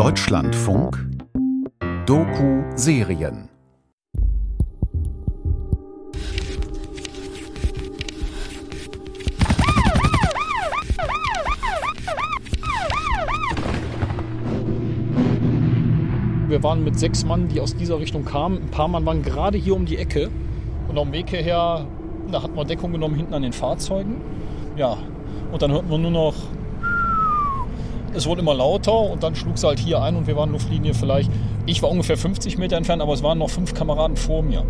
Deutschlandfunk Doku-Serien Wir waren mit sechs Mann, die aus dieser Richtung kamen. Ein paar Mann waren gerade hier um die Ecke. Und am Weg hierher, da hatten wir Deckung genommen hinten an den Fahrzeugen. Ja, und dann hörten wir nur noch, es wurde immer lauter und dann schlug es halt hier ein und wir waren Luftlinie vielleicht, ich war ungefähr 50 Meter entfernt, aber es waren noch fünf Kameraden vor mir.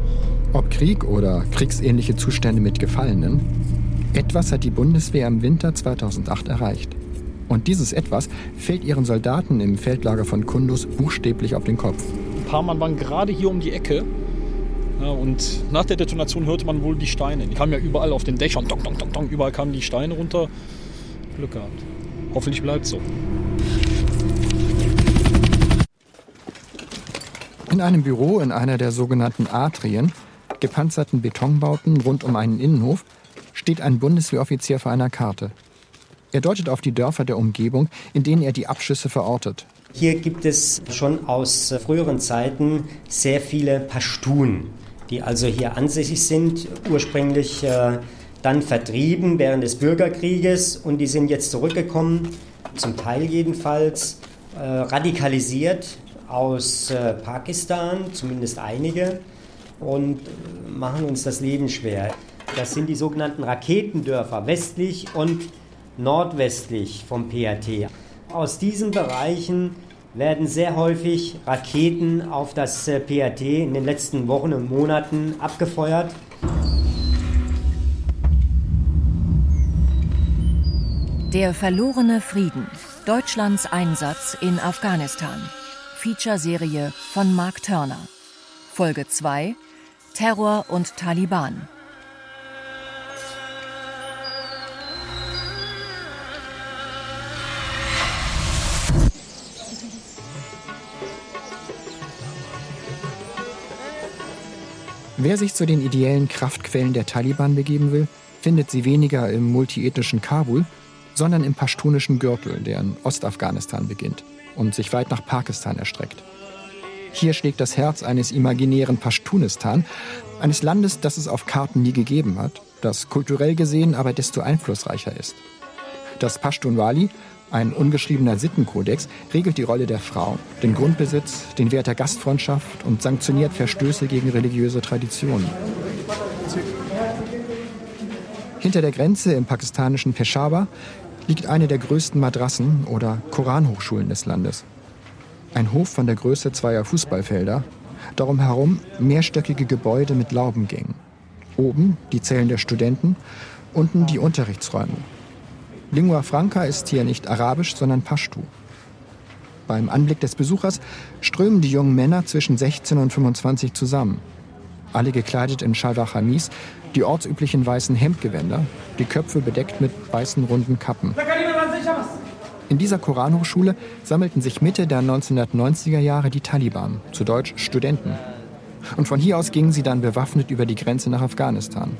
Ob Krieg oder kriegsähnliche Zustände mit Gefallenen, etwas hat die Bundeswehr im Winter 2008 erreicht. Und dieses Etwas fällt ihren Soldaten im Feldlager von Kundus buchstäblich auf den Kopf. Ein paar Mann waren gerade hier um die Ecke. Ja, und nach der Detonation hörte man wohl die Steine. Die kamen ja überall auf den Dächern. Dong, dong, dong, dong. Überall kamen die Steine runter. Glück gehabt. Hoffentlich bleibt so. In einem Büro in einer der sogenannten Atrien, gepanzerten Betonbauten rund um einen Innenhof, steht ein Bundeswehroffizier vor einer Karte. Er deutet auf die Dörfer der Umgebung, in denen er die Abschüsse verortet. Hier gibt es schon aus früheren Zeiten sehr viele Pashtun, die also hier ansässig sind, ursprünglich äh, dann vertrieben während des Bürgerkrieges und die sind jetzt zurückgekommen, zum Teil jedenfalls, äh, radikalisiert aus äh, Pakistan, zumindest einige, und machen uns das Leben schwer. Das sind die sogenannten Raketendörfer westlich und nordwestlich vom PAT. Aus diesen Bereichen werden sehr häufig Raketen auf das äh, PAT in den letzten Wochen und Monaten abgefeuert. Der verlorene Frieden. Deutschlands Einsatz in Afghanistan. Feature-Serie von Mark Turner. Folge 2 Terror und Taliban. Wer sich zu den ideellen Kraftquellen der Taliban begeben will, findet sie weniger im multiethnischen Kabul, sondern im pashtunischen Gürtel, der in Ostafghanistan beginnt und sich weit nach Pakistan erstreckt. Hier schlägt das Herz eines imaginären Pashtunistan, eines Landes, das es auf Karten nie gegeben hat, das kulturell gesehen aber desto einflussreicher ist. Das Pashtunwali, ein ungeschriebener Sittenkodex regelt die Rolle der Frau, den Grundbesitz, den Wert der Gastfreundschaft und sanktioniert Verstöße gegen religiöse Traditionen. Hinter der Grenze im pakistanischen Peshawar liegt eine der größten Madrassen oder Koranhochschulen des Landes. Ein Hof von der Größe zweier Fußballfelder, darum herum mehrstöckige Gebäude mit Laubengängen. Oben die Zellen der Studenten, unten die Unterrichtsräume. Lingua franca ist hier nicht Arabisch, sondern Pashtu. Beim Anblick des Besuchers strömen die jungen Männer zwischen 16 und 25 zusammen. Alle gekleidet in Shalwa Chamis, die ortsüblichen weißen Hemdgewänder, die Köpfe bedeckt mit weißen runden Kappen. In dieser Koranhochschule sammelten sich Mitte der 1990er Jahre die Taliban, zu Deutsch Studenten. Und von hier aus gingen sie dann bewaffnet über die Grenze nach Afghanistan.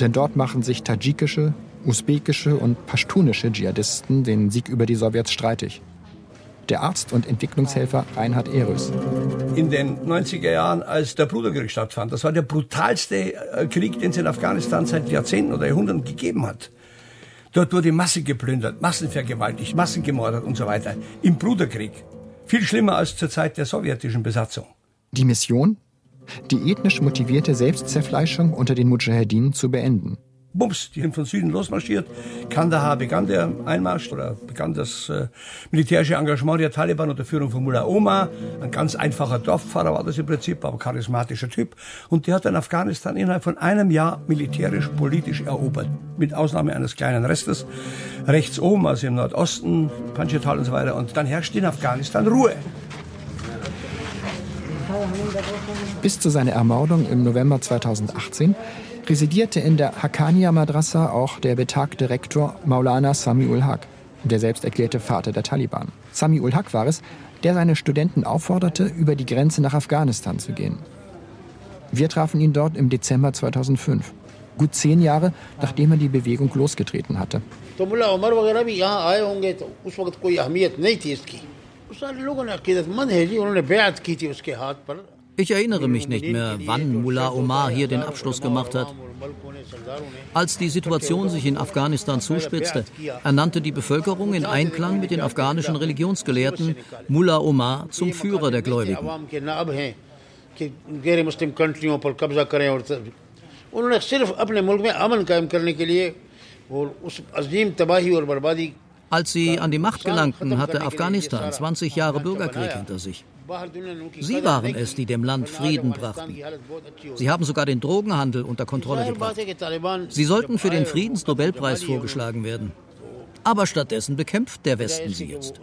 Denn dort machen sich tadschikische, usbekische und pashtunische Dschihadisten den Sieg über die Sowjets streitig. Der Arzt und Entwicklungshelfer Reinhard Ehrös. In den 90er Jahren, als der Bruderkrieg stattfand, das war der brutalste äh, Krieg, den es in Afghanistan seit Jahrzehnten oder Jahrhunderten gegeben hat. Dort wurde Masse geplündert, massenvergewaltigt, massengemordet und so weiter. Im Bruderkrieg. Viel schlimmer als zur Zeit der sowjetischen Besatzung. Die Mission? Die ethnisch motivierte Selbstzerfleischung unter den Mujahedin zu beenden. Bums, die sind von Süden losmarschiert. Kandahar begann der Einmarsch oder begann das äh, militärische Engagement der Taliban unter Führung von Mullah Omar. Ein ganz einfacher Dorffahrer war das im Prinzip, aber charismatischer Typ. Und der hat dann Afghanistan innerhalb von einem Jahr militärisch, politisch erobert. Mit Ausnahme eines kleinen Restes. Rechts oben, also im Nordosten, Panjshir und so weiter. Und dann herrscht in Afghanistan Ruhe. Bis zu seiner Ermordung im November 2018 residierte in der Haqqaniya Madrasa auch der betagte Rektor Maulana Sami ul Haq, der selbst erklärte Vater der Taliban. Sami ul Haq war es, der seine Studenten aufforderte, über die Grenze nach Afghanistan zu gehen. Wir trafen ihn dort im Dezember 2005, gut zehn Jahre nachdem er die Bewegung losgetreten hatte. Ich erinnere mich nicht mehr, wann Mullah Omar hier den Abschluss gemacht hat. Als die Situation sich in Afghanistan zuspitzte, ernannte die Bevölkerung in Einklang mit den afghanischen Religionsgelehrten Mullah Omar zum Führer der Gläubigen. Als sie an die Macht gelangten, hatte Afghanistan 20 Jahre Bürgerkrieg hinter sich. Sie waren es, die dem Land Frieden brachten. Sie haben sogar den Drogenhandel unter Kontrolle gebracht. Sie sollten für den Friedensnobelpreis vorgeschlagen werden. Aber stattdessen bekämpft der Westen sie jetzt.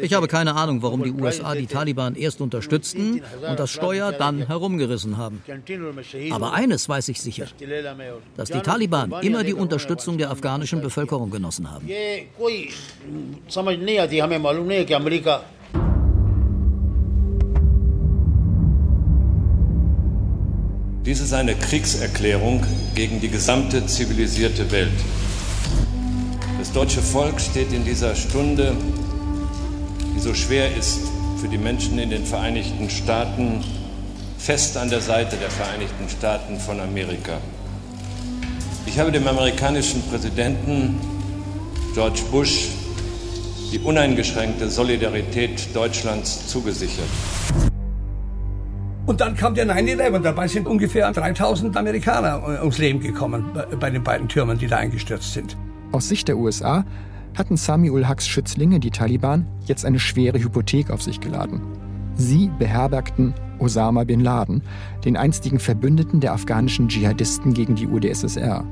Ich habe keine Ahnung, warum die USA die Taliban erst unterstützten und das Steuer dann herumgerissen haben. Aber eines weiß ich sicher, dass die Taliban immer die Unterstützung der afghanischen Bevölkerung genossen haben. Dies ist eine Kriegserklärung gegen die gesamte zivilisierte Welt. Das deutsche Volk steht in dieser Stunde die so schwer ist für die Menschen in den Vereinigten Staaten, fest an der Seite der Vereinigten Staaten von Amerika. Ich habe dem amerikanischen Präsidenten George Bush die uneingeschränkte Solidarität Deutschlands zugesichert. Und dann kam der 9-11 und dabei sind ungefähr 3000 Amerikaner ums Leben gekommen bei den beiden Türmen, die da eingestürzt sind. Aus Sicht der USA hatten Sami ul Haqs Schützlinge, die Taliban, jetzt eine schwere Hypothek auf sich geladen. Sie beherbergten Osama bin Laden, den einstigen Verbündeten der afghanischen Dschihadisten gegen die UdSSR.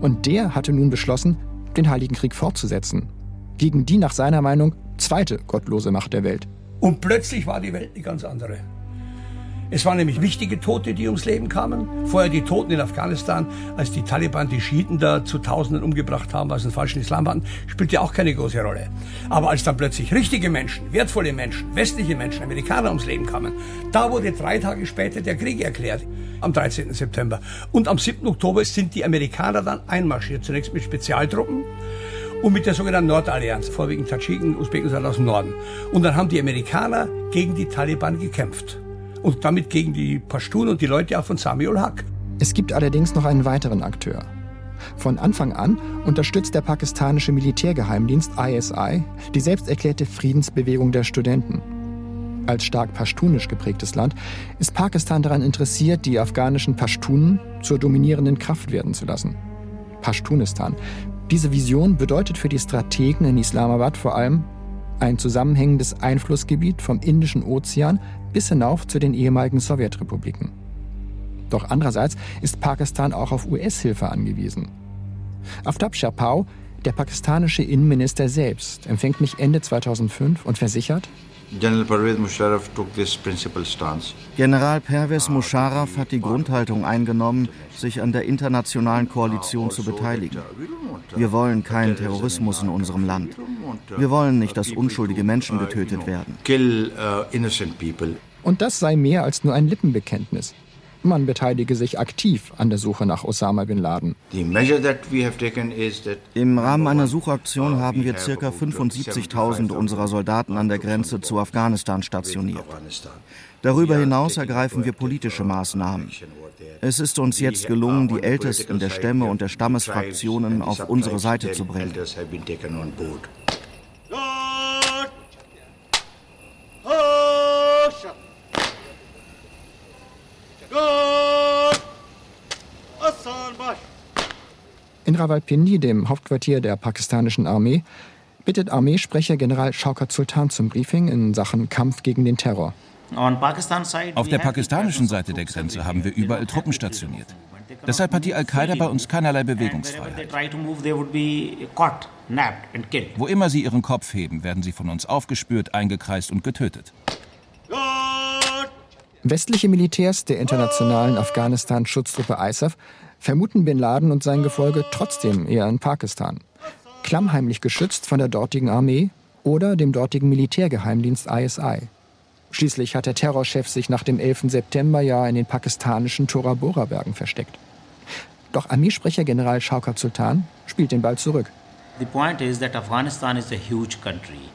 Und der hatte nun beschlossen, den Heiligen Krieg fortzusetzen. Gegen die nach seiner Meinung zweite gottlose Macht der Welt. Und plötzlich war die Welt eine ganz andere. Es waren nämlich wichtige Tote, die ums Leben kamen. Vorher die Toten in Afghanistan, als die Taliban die Schiiten da zu Tausenden umgebracht haben, weil sie einen falschen Islam hatten, spielte auch keine große Rolle. Aber als dann plötzlich richtige Menschen, wertvolle Menschen, westliche Menschen, Amerikaner ums Leben kamen, da wurde drei Tage später der Krieg erklärt, am 13. September. Und am 7. Oktober sind die Amerikaner dann einmarschiert, zunächst mit Spezialtruppen und mit der sogenannten Nordallianz, vorwiegend Tadschiken, Usbeken aus dem Norden. Und dann haben die Amerikaner gegen die Taliban gekämpft und damit gegen die Pashtun und die Leute auch von Samuel Haq. Es gibt allerdings noch einen weiteren Akteur. Von Anfang an unterstützt der pakistanische Militärgeheimdienst ISI die selbsterklärte Friedensbewegung der Studenten. Als stark pashtunisch geprägtes Land ist Pakistan daran interessiert, die afghanischen Pashtunen zur dominierenden Kraft werden zu lassen. Pashtunistan. Diese Vision bedeutet für die Strategen in Islamabad vor allem ein zusammenhängendes Einflussgebiet vom Indischen Ozean bis hinauf zu den ehemaligen Sowjetrepubliken. Doch andererseits ist Pakistan auch auf US-Hilfe angewiesen. Aftab Sharpau, der pakistanische Innenminister selbst, empfängt mich Ende 2005 und versichert, General Pervez Musharraf took this principal stance. General Pervez Musharraf hat die Grundhaltung eingenommen, sich an der internationalen Koalition zu beteiligen. Wir wollen keinen Terrorismus in unserem Land. Wir wollen nicht, dass unschuldige Menschen getötet werden. Uh, und das sei mehr als nur ein Lippenbekenntnis. Man beteilige sich aktiv an der Suche nach Osama bin Laden. Im Rahmen einer Suchaktion haben wir ca. 75.000 unserer Soldaten an der Grenze zu Afghanistan stationiert. Darüber hinaus ergreifen wir politische Maßnahmen. Es ist uns jetzt gelungen, die Ältesten der Stämme und der Stammesfraktionen auf unsere Seite zu bringen. In Rawalpindi, dem Hauptquartier der pakistanischen Armee, bittet Armeesprecher General Shaukat Sultan zum Briefing in Sachen Kampf gegen den Terror. Auf der pakistanischen Seite der Grenze haben wir überall Truppen stationiert. Deshalb hat die Al-Qaida bei uns keinerlei Bewegungsfreiheit. Wo immer sie ihren Kopf heben, werden sie von uns aufgespürt, eingekreist und getötet. Westliche Militärs der internationalen Afghanistan-Schutztruppe ISAF vermuten Bin Laden und sein Gefolge trotzdem eher in Pakistan. Klammheimlich geschützt von der dortigen Armee oder dem dortigen Militärgeheimdienst ISI. Schließlich hat der Terrorchef sich nach dem 11. September ja in den pakistanischen Tora Bora Bergen versteckt. Doch Armeesprecher General Shaukat Sultan spielt den Ball zurück.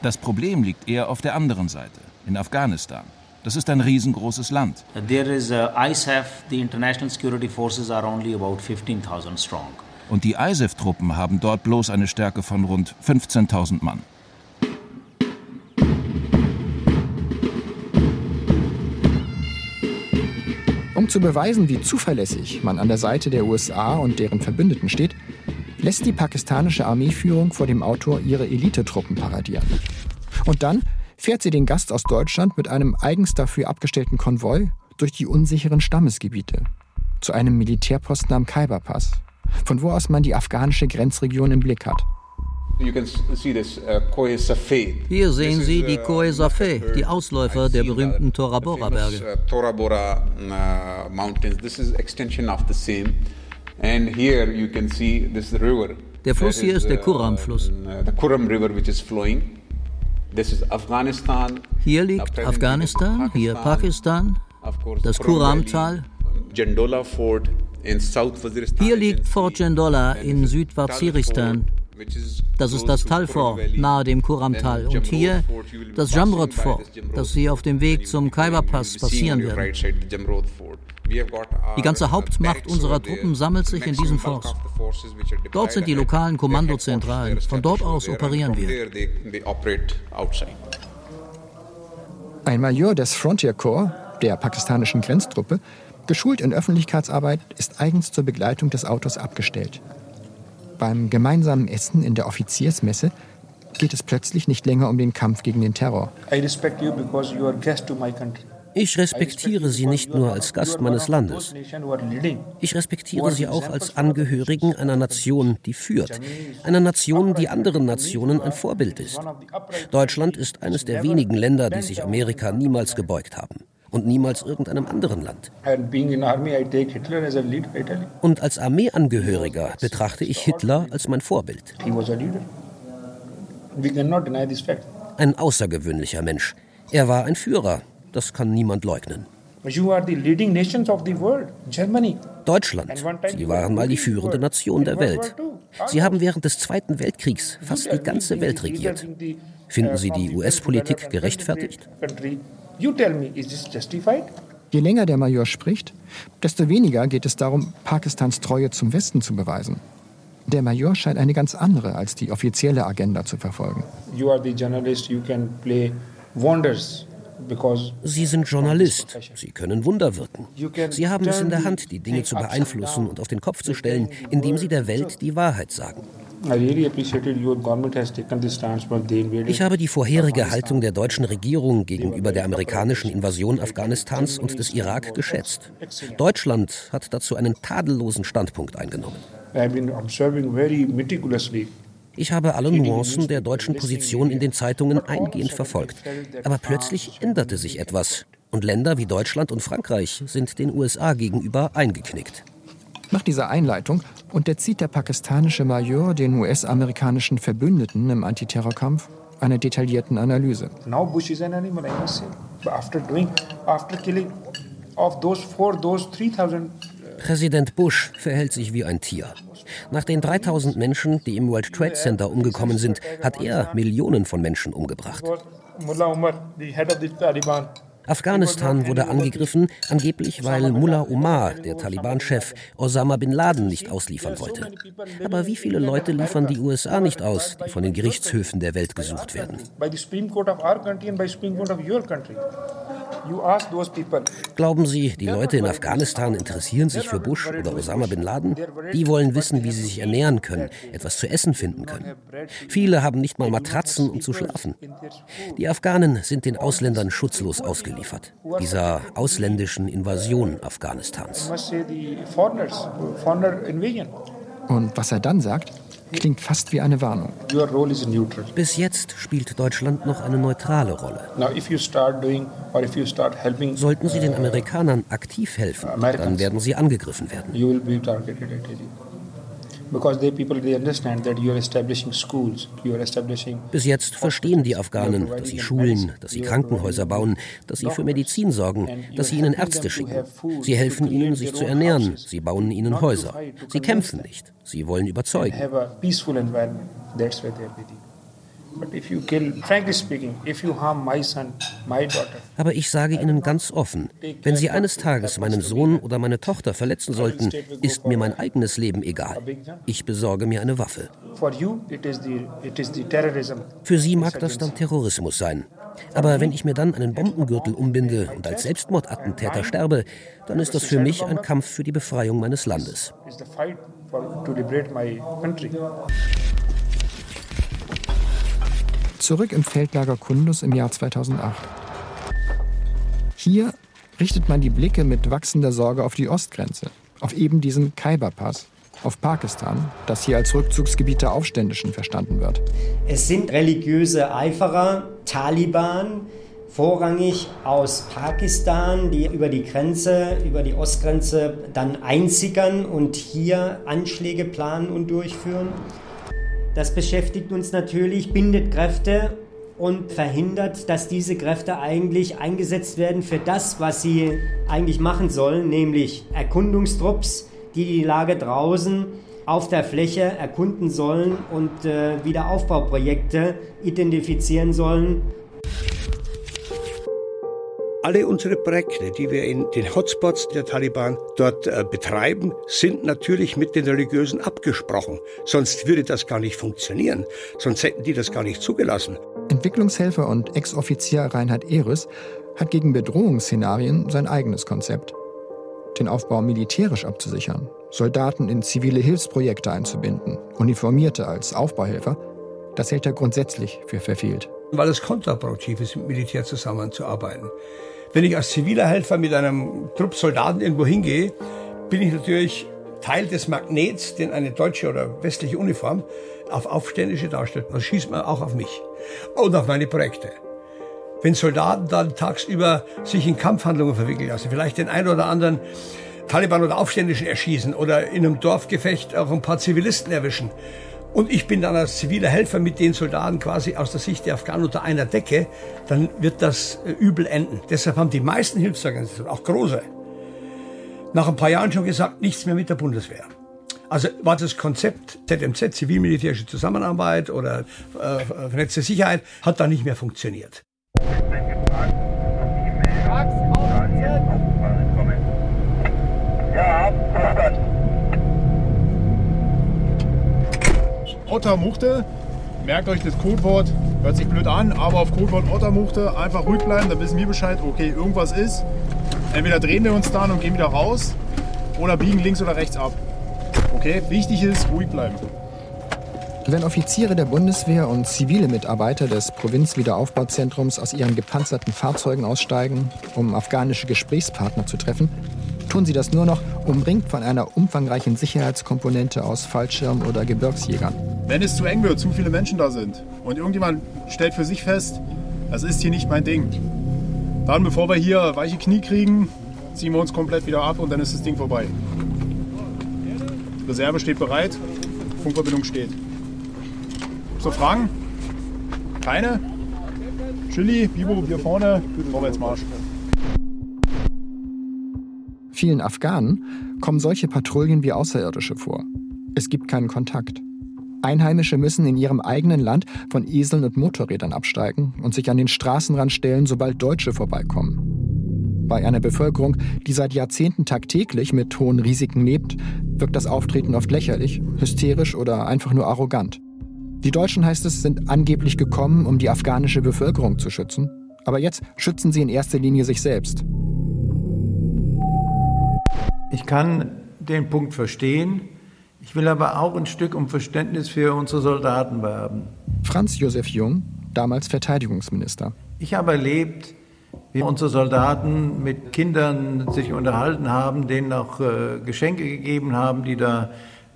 Das Problem liegt eher auf der anderen Seite, in Afghanistan. Das ist ein riesengroßes Land. There is uh, ISAF, the international security forces are only about 15,000 strong. Und die ISAF-Truppen haben dort bloß eine Stärke von rund 15.000 Mann. Um zu beweisen, wie zuverlässig man an der Seite der USA und deren Verbündeten steht, lässt die pakistanische Armeeführung vor dem Autor ihre Elitetruppen paradieren. Und dann fährt sie den Gast aus Deutschland mit einem eigens dafür abgestellten Konvoi durch die unsicheren Stammesgebiete zu einem Militärposten am Khyberpass, von wo aus man die afghanische Grenzregion im Blick hat. Uh, Hier sehen Sie die uh, Kohe Safeh, die Ausläufer der berühmten Tora Bora Berge. Uh, Tora Bora Mountains. This is extension of the same. And here you can see this river. Der Fluss hier ist der Kuram-Fluss. Hier liegt Afghanistan, hier Pakistan, das Kuram-Tal. Hier liegt Fort Jendola in Südwaziristan. Das ist das Talfort nahe dem Kuramtal. Und hier das Jamrod Fort, das Sie auf dem Weg zum Khyber-Pass passieren werden. Die ganze Hauptmacht unserer Truppen sammelt sich in diesem Forst. Dort sind die lokalen Kommandozentralen. Von dort aus operieren wir. Ein Major des Frontier Corps, der pakistanischen Grenztruppe, geschult in Öffentlichkeitsarbeit, ist eigens zur Begleitung des Autos abgestellt. Beim gemeinsamen Essen in der Offiziersmesse geht es plötzlich nicht länger um den Kampf gegen den Terror. I respect you because you are guest to my country. Ich respektiere Sie nicht nur als Gast meines Landes. Ich respektiere Sie auch als Angehörigen einer Nation, die führt. Einer Nation, die anderen Nationen ein Vorbild ist. Deutschland ist eines der wenigen Länder, die sich Amerika niemals gebeugt haben. Und niemals irgendeinem anderen Land. Und als Armeeangehöriger betrachte ich Hitler als mein Vorbild. Ein außergewöhnlicher Mensch. Er war ein Führer, das kann niemand leugnen. Deutschland. Sie waren mal die führende Nation der Welt. Sie haben während des Zweiten Weltkriegs fast die ganze Welt regiert. Finden Sie die US-Politik gerechtfertigt? Je länger der Major spricht, desto weniger geht es darum, Pakistans Treue zum Westen zu beweisen. Der Major scheint eine ganz andere als die offizielle Agenda zu verfolgen. You are the journalist, you can play wonders Sie sind Journalist. Sie können Wunder wirken. Sie haben es in der Hand, die Dinge zu beeinflussen und auf den Kopf zu stellen, indem Sie der Welt die Wahrheit sagen. Ich habe die vorherige Haltung der deutschen Regierung gegenüber der amerikanischen Invasion Afghanistans und des Irak geschätzt. Deutschland hat dazu einen tadellosen Standpunkt eingenommen. Ich habe alle Nuancen der deutschen Position in den Zeitungen eingehend verfolgt. Aber plötzlich änderte sich etwas. Und Länder wie Deutschland und Frankreich sind den USA gegenüber eingeknickt. Nach dieser Einleitung unterzieht der pakistanische Major den US-amerikanischen Verbündeten im Antiterrorkampf einer detaillierten Analyse. Now Bush is an animal, I must say. After doing, after killing of those four, those 3000 Präsident Bush verhält sich wie ein Tier. Nach den 3000 Menschen, die im World Trade Center umgekommen sind, hat er Millionen von Menschen umgebracht. Afghanistan wurde angegriffen, angeblich weil Mullah Omar, der Taliban-Chef, Osama bin Laden nicht ausliefern wollte. Aber wie viele Leute liefern die USA nicht aus, die von den Gerichtshöfen der Welt gesucht werden? Glauben Sie, die Leute in Afghanistan interessieren sich für Bush oder Osama bin Laden? Die wollen wissen, wie sie sich ernähren können, etwas zu essen finden können. Viele haben nicht mal Matratzen, um zu schlafen. Die Afghanen sind den Ausländern schutzlos ausgeliefert, dieser ausländischen Invasion Afghanistans. Und was er dann sagt, klingt fast wie eine Warnung. Bis jetzt spielt Deutschland noch eine neutrale Rolle. Sollten Sie den Amerikanern aktiv helfen, dann werden Sie angegriffen werden. Bis jetzt verstehen die Afghanen, dass sie Schulen, dass sie Krankenhäuser bauen, dass sie für Medizin sorgen, dass sie ihnen Ärzte schicken. Sie helfen ihnen, sich zu ernähren. Sie bauen ihnen Häuser. Sie kämpfen nicht. Sie wollen überzeugen. Aber ich sage Ihnen ganz offen, wenn Sie eines Tages meinen Sohn oder meine Tochter verletzen sollten, ist mir mein eigenes Leben egal. Ich besorge mir eine Waffe. Für Sie mag das dann Terrorismus sein. Aber wenn ich mir dann einen Bombengürtel umbinde und als Selbstmordattentäter sterbe, dann ist das für mich ein Kampf für die Befreiung meines Landes. Zurück im Feldlager Kundus im Jahr 2008. Hier richtet man die Blicke mit wachsender Sorge auf die Ostgrenze, auf eben diesen Khyber-Pass, auf Pakistan, das hier als Rückzugsgebiet der Aufständischen verstanden wird. Es sind religiöse Eiferer, Taliban, vorrangig aus Pakistan, die über die Grenze, über die Ostgrenze dann einsickern und hier Anschläge planen und durchführen. Das beschäftigt uns natürlich, bindet Kräfte und verhindert, dass diese Kräfte eigentlich eingesetzt werden für das, was sie eigentlich machen sollen, nämlich Erkundungstrupps, die die Lage draußen auf der Fläche erkunden sollen und äh, Wiederaufbauprojekte identifizieren sollen alle unsere Projekte, die wir in den Hotspots der Taliban dort äh, betreiben, sind natürlich mit den Religiösen abgesprochen. Sonst würde das gar nicht funktionieren. Sonst hätten die das gar nicht zugelassen. Entwicklungshelfer und Ex-Offizier Reinhard Ehres hat gegen Bedrohungsszenarien sein eigenes Konzept. Den Aufbau militärisch abzusichern, Soldaten in zivile Hilfsprojekte einzubinden, Uniformierte als Aufbauhelfer, das hält er grundsätzlich für verfehlt. Weil es kontraproduktiv ist, mit Militär zusammenzuarbeiten. Wenn ich als ziviler Helfer mit einem Trupp Soldaten irgendwo hingehe, bin ich natürlich Teil des Magnets, den eine deutsche oder westliche Uniform auf Aufständische darstellt. Das schießt man auch auf mich und auf meine Projekte. Wenn Soldaten dann tagsüber sich in Kampfhandlungen verwickeln lassen, vielleicht den einen oder anderen Taliban oder Aufständischen erschießen oder in einem Dorfgefecht auch ein paar Zivilisten erwischen, und ich bin dann als ziviler Helfer mit den Soldaten quasi aus der Sicht der Afghanen unter einer Decke, dann wird das äh, übel enden. Deshalb haben die meisten Hilfsorganisationen, auch große, nach ein paar Jahren schon gesagt, nichts mehr mit der Bundeswehr. Also war das Konzept ZMZ, zivilmilitärische Zusammenarbeit oder äh, vernetzte Sicherheit, hat da nicht mehr funktioniert. Ottermuchte. Merkt euch das Codewort, hört sich blöd an, aber auf Codewort Ottermuchte einfach ruhig bleiben, dann wissen wir Bescheid, okay, irgendwas ist. Entweder drehen wir uns dann und gehen wieder raus oder biegen links oder rechts ab. Okay, wichtig ist, ruhig bleiben. Wenn Offiziere der Bundeswehr und zivile Mitarbeiter des Provinzwiederaufbauzentrums aus ihren gepanzerten Fahrzeugen aussteigen, um afghanische Gesprächspartner zu treffen, tun sie das nur noch umringt von einer umfangreichen Sicherheitskomponente aus Fallschirm- oder Gebirgsjägern. Wenn es zu eng wird, zu viele Menschen da sind und irgendjemand stellt für sich fest, das ist hier nicht mein Ding, dann bevor wir hier weiche Knie kriegen, ziehen wir uns komplett wieder ab und dann ist das Ding vorbei. Reserve steht bereit, Funkverbindung steht. So Fragen? Keine? Chili, Bibo, hier vorne, Vorwärtsmarsch. Vielen Afghanen kommen solche Patrouillen wie Außerirdische vor. Es gibt keinen Kontakt. Einheimische müssen in ihrem eigenen Land von Eseln und Motorrädern absteigen und sich an den Straßenrand stellen, sobald Deutsche vorbeikommen. Bei einer Bevölkerung, die seit Jahrzehnten tagtäglich mit hohen Risiken lebt, wirkt das Auftreten oft lächerlich, hysterisch oder einfach nur arrogant. Die Deutschen, heißt es, sind angeblich gekommen, um die afghanische Bevölkerung zu schützen. Aber jetzt schützen sie in erster Linie sich selbst. Ich kann den Punkt verstehen. Ich will aber auch ein Stück um Verständnis für unsere Soldaten werben. Franz Josef Jung, damals Verteidigungsminister. Ich habe erlebt, wie unsere Soldaten mit Kindern sich unterhalten haben, denen auch äh, Geschenke gegeben haben, die da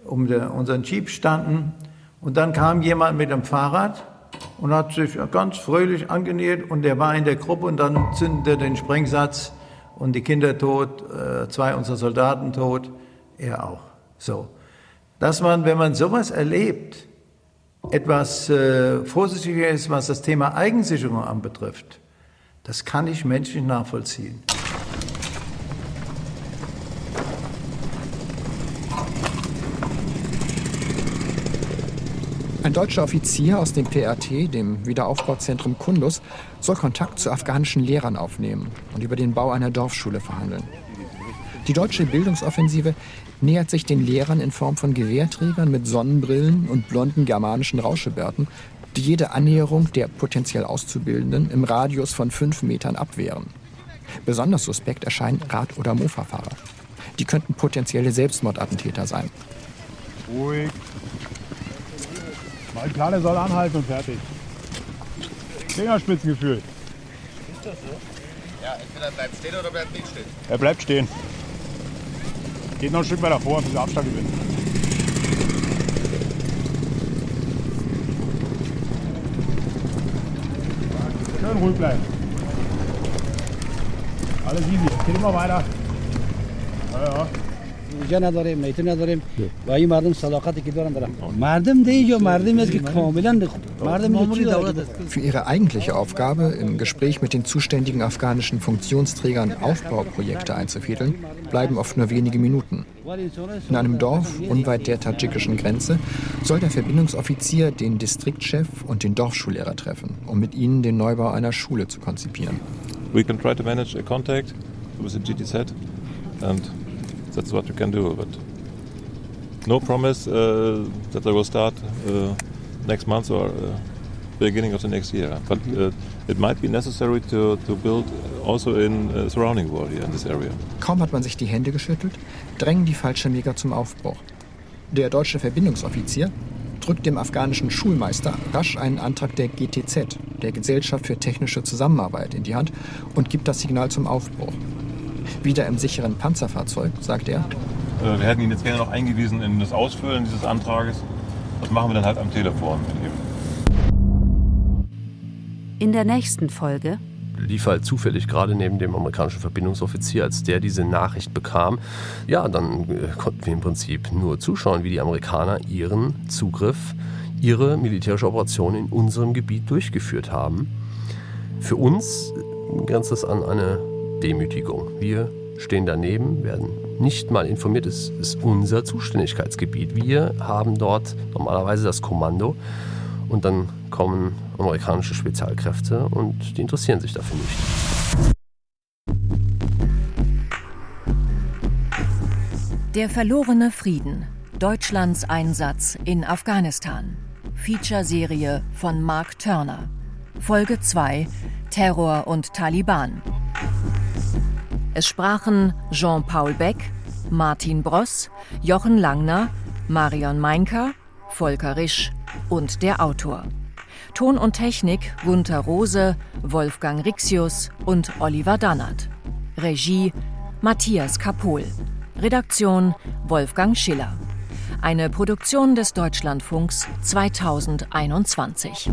um der, unseren Jeep standen. Und dann kam jemand mit dem Fahrrad und hat sich ganz fröhlich angenähert und der war in der Gruppe und dann zündete er den Sprengsatz und die Kinder tot, äh, zwei unserer Soldaten tot, er auch. So. dass man, wenn man sowas erlebt, etwas äh, vorsichtiger ist, was das Thema Eigensicherung anbetrifft. Das kann ich menschlich nachvollziehen. Deutscher Offizier aus dem PRT, dem Wiederaufbauzentrum Kundus, soll Kontakt zu afghanischen Lehrern aufnehmen und über den Bau einer Dorfschule verhandeln. Die deutsche Bildungsoffensive nähert sich den Lehrern in Form von Gewehrträgern mit Sonnenbrillen und blonden germanischen Rauschebärten, die jede Annäherung der potenziell Auszubildenden im Radius von fünf Metern abwehren. Besonders suspekt erscheinen Rad- oder Mofa-Fahrer. Die könnten potenzielle Selbstmordattentäter sein. Ruhig. Mein Plan, er soll anhalten und fertig. Fingerspitzengefühl. Ist das so? Ja, entweder bleibt stehen oder bleibt nicht stehen. Er bleibt stehen. Geht noch ein Stück weiter vor, bis er Abstand gewinnt. Schön ruhig bleiben. Alles easy. Geht immer weiter. Ja, ja. اینجا نداریم نیتو نداریم و این مردم صداقتی که دارن دارن مردم دیگه مردمی است که کاملا مردم Für ihre eigentliche Aufgabe, im Gespräch mit den zuständigen afghanischen Funktionsträgern Aufbauprojekte einzufädeln, bleiben oft nur wenige Minuten. In einem Dorf unweit der tadschikischen Grenze soll der Verbindungsoffizier den Distriktchef und den Dorfschullehrer treffen, um mit ihnen den Neubau einer Schule zu konzipieren. We can try to manage a contact with the GTZ and that's what we can do. But no promise uh, that I will start uh, next month or uh, beginning of the next year. But uh, it might be necessary to, to build also in uh, surrounding wall here in this area. Kaum hat man sich die Hände geschüttelt, drängen die Fallschirmjäger zum Aufbruch. Der deutsche Verbindungsoffizier drückt dem afghanischen Schulmeister rasch einen Antrag der GTZ, der Gesellschaft für technische Zusammenarbeit, in die Hand und gibt das Signal zum Aufbruch. Wieder im sicheren Panzerfahrzeug, sagt er. Äh, wir hätten ihn jetzt gerne noch eingewiesen in das Ausfüllen dieses Antrages. Das machen wir dann halt am Telefon mit ihm. In der nächsten Folge lief halt zufällig gerade neben dem amerikanischen Verbindungsoffizier, als der diese Nachricht bekam. Ja, dann äh, konnten wir im Prinzip nur zuschauen, wie die Amerikaner ihren Zugriff, ihre militärische Operation in unserem Gebiet durchgeführt haben. Für uns grenzt das an eine Demütigung. Wir stehen daneben, werden nicht mal informiert, es ist unser Zuständigkeitsgebiet. Wir haben dort normalerweise das Kommando und dann kommen amerikanische Spezialkräfte und die interessieren sich dafür nicht. Der verlorene Frieden. Deutschlands Einsatz in Afghanistan. Feature-Serie von Mark Turner. Folge 2 Terror und Taliban. Es sprachen Jean-Paul Beck, Martin Bross, Jochen Langner, Marion Meinker, Volker Risch und der Autor. Ton und Technik Gunther Rose, Wolfgang Rixius und Oliver Dannert. Regie Matthias Kapohl. Redaktion Wolfgang Schiller. Eine Produktion des Deutschlandfunks 2021.